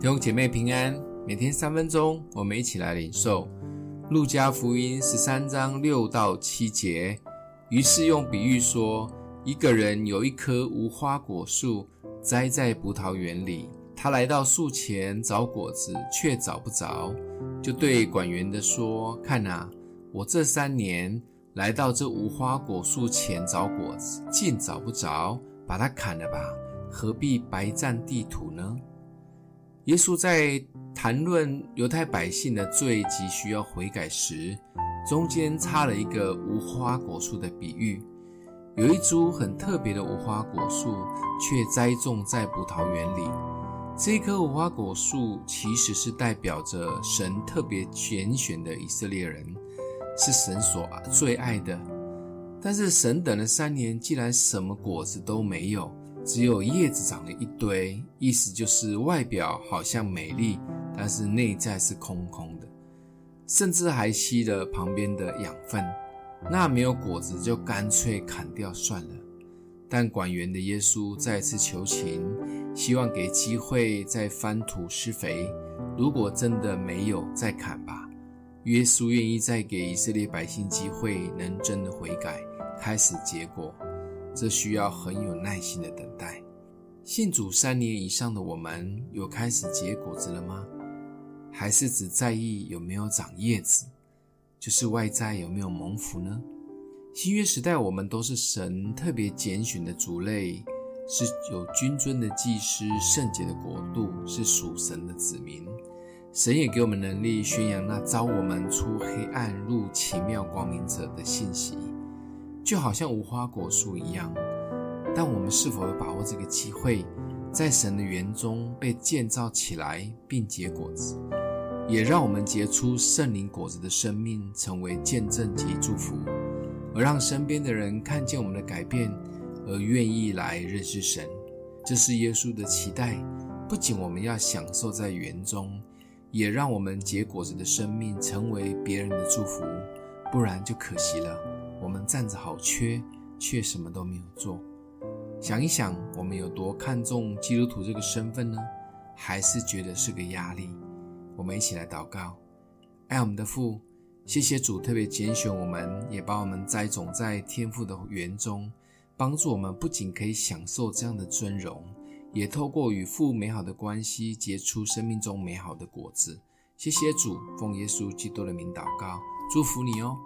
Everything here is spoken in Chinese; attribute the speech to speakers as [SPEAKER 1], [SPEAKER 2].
[SPEAKER 1] 弟兄姐妹平安，每天三分钟，我们一起来领受路加福音十三章六到七节。于是用比喻说，一个人有一棵无花果树栽在葡萄园里，他来到树前找果子，却找不着，就对管园的说：“看啊，我这三年来到这无花果树前找果子，竟找不着，把它砍了吧，何必白占地土呢？”耶稣在谈论犹太百姓的罪及需要悔改时，中间插了一个无花果树的比喻。有一株很特别的无花果树，却栽种在葡萄园里。这棵无花果树其实是代表着神特别拣选的以色列人，是神所最爱的。但是神等了三年，既然什么果子都没有。只有叶子长了一堆，意思就是外表好像美丽，但是内在是空空的，甚至还吸了旁边的养分。那没有果子就干脆砍掉算了。但管园的耶稣再次求情，希望给机会再翻土施肥。如果真的没有，再砍吧。耶稣愿意再给以色列百姓机会，能真的悔改，开始结果。这需要很有耐心的等待。信主三年以上的我们，有开始结果子了吗？还是只在意有没有长叶子，就是外在有没有蒙福呢？新约时代，我们都是神特别拣选的族类，是有君尊的祭司、圣洁的国度，是属神的子民。神也给我们能力，宣扬那招我们出黑暗入奇妙光明者的信息。就好像无花果树一样，但我们是否有把握这个机会，在神的园中被建造起来并结果子，也让我们结出圣灵果子的生命，成为见证及祝福，而让身边的人看见我们的改变，而愿意来认识神。这是耶稣的期待。不仅我们要享受在园中，也让我们结果子的生命成为别人的祝福，不然就可惜了。我们站着好缺，却什么都没有做。想一想，我们有多看重基督徒这个身份呢？还是觉得是个压力？我们一起来祷告。爱我们的父，谢谢主特别拣选我们，也把我们栽种在天父的园中，帮助我们不仅可以享受这样的尊荣，也透过与父美好的关系，结出生命中美好的果子。谢谢主，奉耶稣基督的名祷告，祝福你哦。